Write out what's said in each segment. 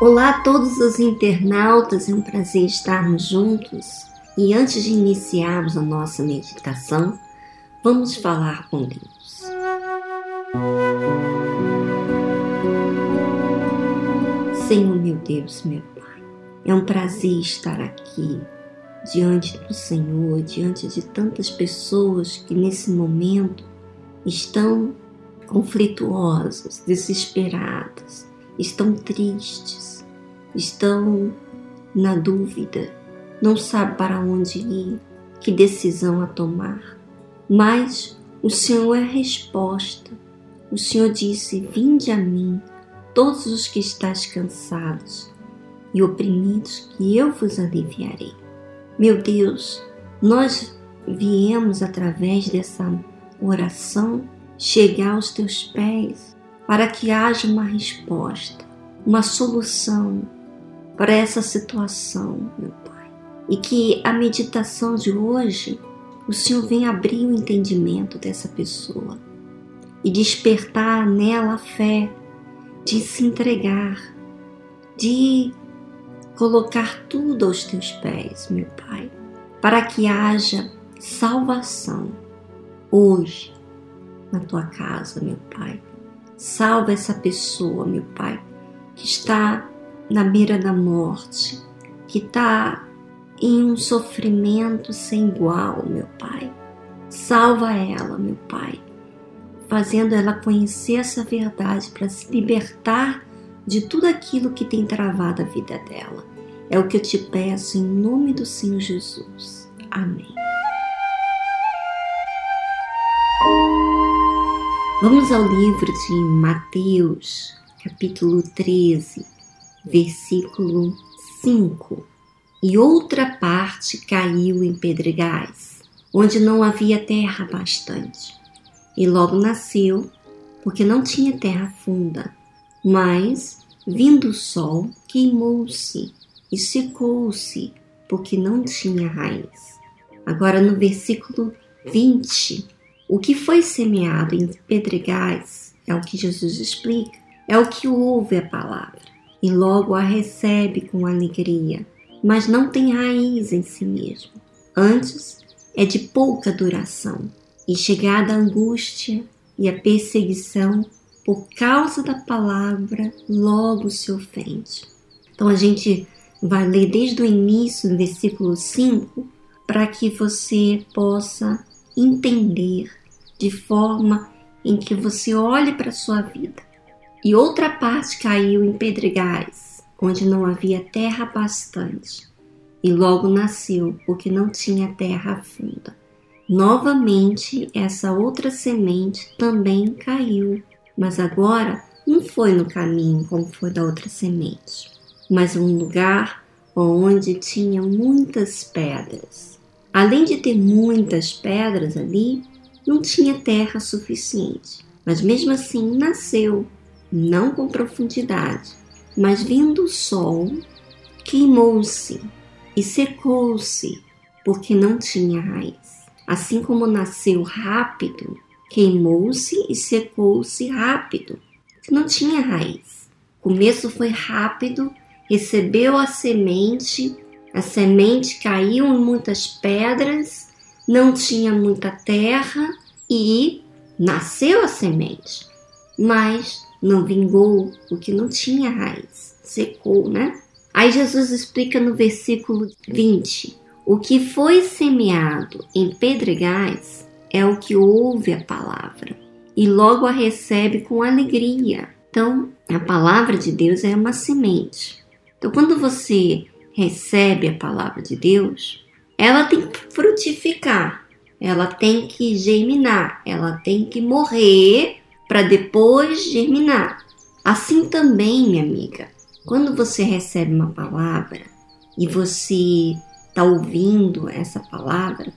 Olá a todos os internautas, é um prazer estarmos juntos. E antes de iniciarmos a nossa meditação, vamos falar com Deus. Senhor meu Deus, meu Pai, é um prazer estar aqui diante do Senhor, diante de tantas pessoas que nesse momento estão conflituosas, desesperadas, estão tristes, estão na dúvida, não sabem para onde ir, que decisão a tomar. Mas o Senhor é a resposta. O Senhor disse: Vinde a mim, todos os que estáis cansados e oprimidos, que eu vos aliviarei. Meu Deus, nós viemos através dessa oração chegar aos teus pés para que haja uma resposta, uma solução para essa situação, meu Pai. E que a meditação de hoje, o Senhor venha abrir o entendimento dessa pessoa e despertar nela a fé de se entregar, de colocar tudo aos teus pés, meu Pai, para que haja salvação hoje na tua casa, meu Pai, Salva essa pessoa, meu Pai, que está na beira da morte, que está em um sofrimento sem igual, meu Pai. Salva ela, meu Pai, fazendo ela conhecer essa verdade para se libertar de tudo aquilo que tem travado a vida dela. É o que eu te peço em nome do Senhor Jesus. Amém. Vamos ao livro de Mateus, capítulo 13, versículo 5. E outra parte caiu em pedregais, onde não havia terra bastante. E logo nasceu, porque não tinha terra funda. Mas, vindo o sol, queimou-se e secou-se, porque não tinha raiz. Agora no versículo 20 o que foi semeado em pedregais é o que Jesus explica, é o que ouve a palavra e logo a recebe com alegria, mas não tem raiz em si mesmo. Antes, é de pouca duração e chegada a angústia e a perseguição por causa da palavra, logo se ofende. Então a gente vai ler desde o início, no versículo 5, para que você possa entender de forma em que você olhe para a sua vida. E outra parte caiu em pedregais, onde não havia terra bastante, e logo nasceu, porque não tinha terra funda. Novamente, essa outra semente também caiu, mas agora não foi no caminho como foi da outra semente, mas um lugar onde tinha muitas pedras. Além de ter muitas pedras ali, não tinha terra suficiente, mas mesmo assim nasceu, não com profundidade, mas vindo o sol, queimou-se e secou-se, porque não tinha raiz. Assim como nasceu rápido, queimou-se e secou-se rápido, não tinha raiz. O começo foi rápido, recebeu a semente, a semente caiu em muitas pedras não tinha muita terra e nasceu a semente, mas não vingou porque não tinha raiz, secou, né? Aí Jesus explica no versículo 20: o que foi semeado em pedregais é o que ouve a palavra e logo a recebe com alegria. Então, a palavra de Deus é uma semente. Então, quando você recebe a palavra de Deus, ela tem que frutificar, ela tem que germinar, ela tem que morrer para depois germinar. Assim também, minha amiga, quando você recebe uma palavra e você está ouvindo essa palavra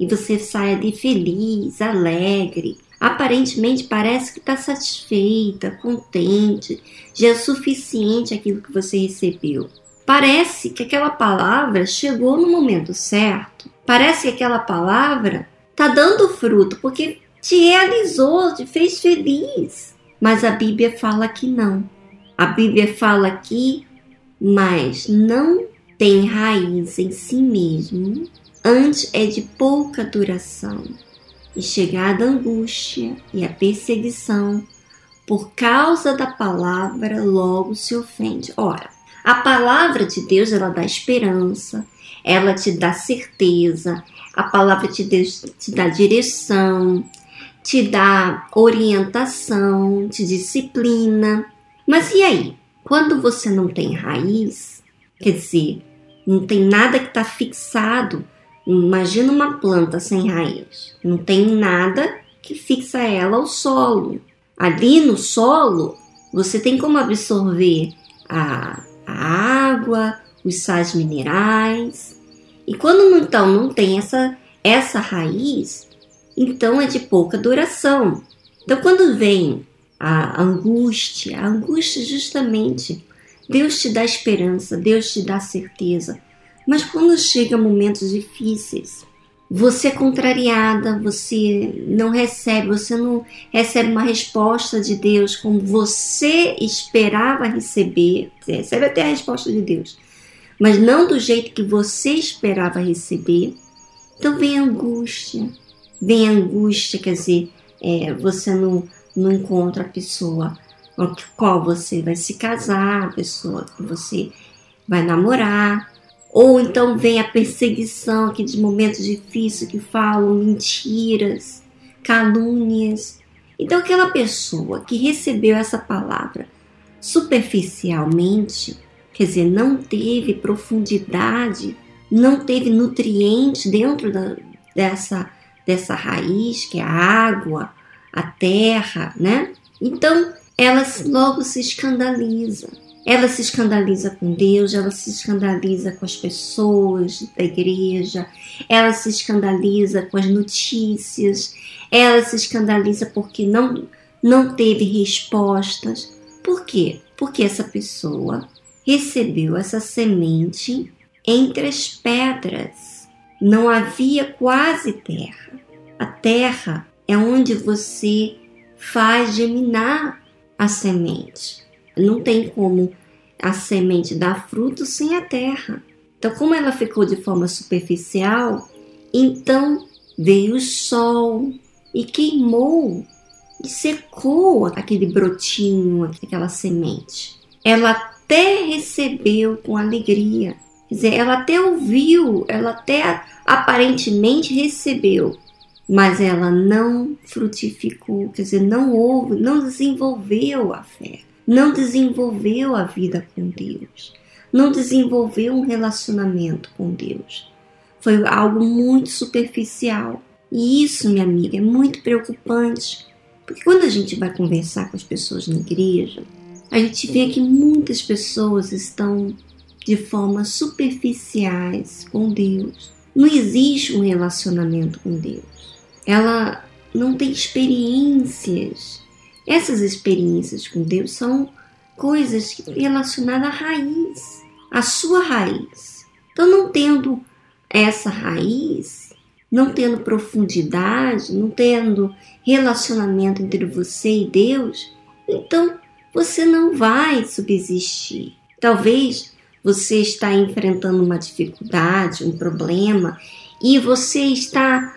e você sai ali feliz, alegre, aparentemente parece que está satisfeita, contente, já é suficiente aquilo que você recebeu. Parece que aquela palavra chegou no momento certo. Parece que aquela palavra está dando fruto porque te realizou, te fez feliz. Mas a Bíblia fala que não. A Bíblia fala que mas não tem raiz em si mesmo, antes é de pouca duração, e chegada a angústia e a perseguição, por causa da palavra, logo se ofende. Ora, a palavra de Deus, ela dá esperança, ela te dá certeza, a palavra de Deus te dá direção, te dá orientação, te disciplina. Mas e aí? Quando você não tem raiz, quer dizer, não tem nada que está fixado. Imagina uma planta sem raiz. Não tem nada que fixa ela ao solo. Ali no solo, você tem como absorver a, a água, os sais minerais. E quando então não tem essa, essa raiz, então é de pouca duração. Então, quando vem a angústia, a angústia justamente, Deus te dá esperança, Deus te dá certeza. Mas quando chega momentos difíceis, você é contrariada, você não recebe, você não recebe uma resposta de Deus como você esperava receber. Você recebe até a resposta de Deus, mas não do jeito que você esperava receber. Então vem a angústia, vem angústia, quer dizer, é, você não, não encontra a pessoa com qual você vai se casar, a pessoa que você vai namorar, ou então vem a perseguição aqui de momentos difíceis que falam mentiras, calúnias. Então aquela pessoa que recebeu essa palavra superficialmente, quer dizer, não teve profundidade, não teve nutrientes dentro da, dessa, dessa raiz, que é a água, a terra, né? Então, ela logo se escandaliza. Ela se escandaliza com Deus, ela se escandaliza com as pessoas da igreja, ela se escandaliza com as notícias, ela se escandaliza porque não, não teve respostas. Por quê? Porque essa pessoa recebeu essa semente entre as pedras. Não havia quase terra. A terra é onde você faz germinar a semente. Não tem como a semente dar fruto sem a terra. Então, como ela ficou de forma superficial, então veio o sol e queimou e secou aquele brotinho, aquela semente. Ela até recebeu com alegria. Quer dizer, ela até ouviu, ela até aparentemente recebeu, mas ela não frutificou, quer dizer, não houve, não desenvolveu a fé, não desenvolveu a vida com Deus, não desenvolveu um relacionamento com Deus. Foi algo muito superficial. E isso, minha amiga, é muito preocupante, porque quando a gente vai conversar com as pessoas na igreja, a gente vê que muitas pessoas estão de forma superficiais com Deus. Não existe um relacionamento com Deus. Ela não tem experiências. Essas experiências com Deus são coisas relacionadas à raiz, à sua raiz. Então, não tendo essa raiz, não tendo profundidade, não tendo relacionamento entre você e Deus, então você não vai subsistir. Talvez você está enfrentando uma dificuldade, um problema, e você está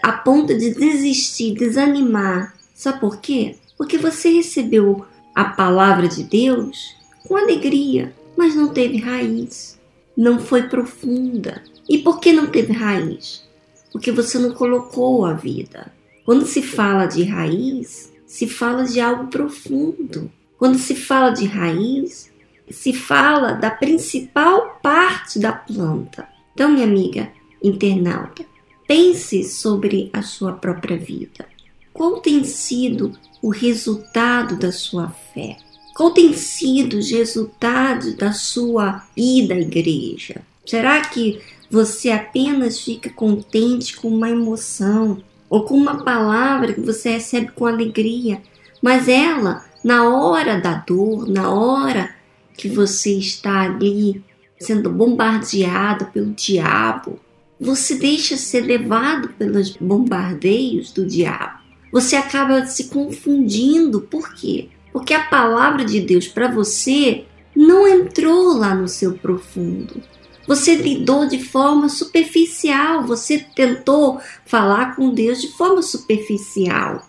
a ponto de desistir, desanimar. Sabe por quê? Porque você recebeu a palavra de Deus com alegria, mas não teve raiz, não foi profunda. E por que não teve raiz? Porque você não colocou a vida. Quando se fala de raiz, se fala de algo profundo. Quando se fala de raiz, se fala da principal parte da planta. Então, minha amiga internauta, pense sobre a sua própria vida. Qual tem sido o resultado da sua fé? Qual tem sido os resultados da sua ida à igreja? Será que você apenas fica contente com uma emoção ou com uma palavra que você recebe com alegria, mas ela na hora da dor, na hora que você está ali sendo bombardeado pelo diabo, você deixa ser levado pelos bombardeios do diabo. Você acaba se confundindo. Por quê? Porque a palavra de Deus para você não entrou lá no seu profundo. Você lidou de forma superficial, você tentou falar com Deus de forma superficial.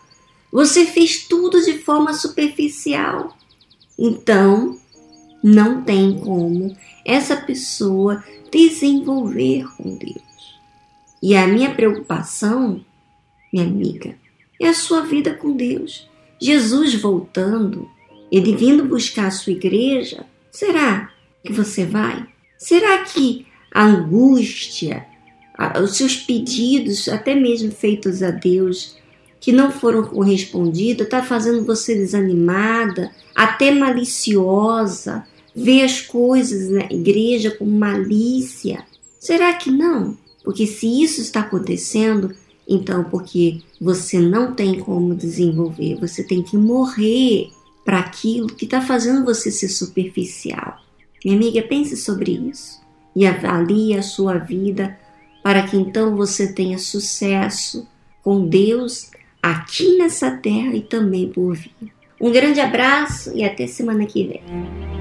Você fez tudo de forma superficial. Então, não tem como essa pessoa desenvolver com Deus. E a minha preocupação, minha amiga, é a sua vida com Deus. Jesus voltando, ele vindo buscar a sua igreja, será que você vai? Será que a angústia, os seus pedidos, até mesmo feitos a Deus, que não foram correspondidos, está fazendo você desanimada, até maliciosa, ver as coisas na igreja com malícia? Será que não? Porque se isso está acontecendo, então porque você não tem como desenvolver, você tem que morrer para aquilo que está fazendo você ser superficial. Minha amiga, pense sobre isso e avalie a sua vida para que então você tenha sucesso com Deus aqui nessa terra e também por vir. Um grande abraço e até semana que vem.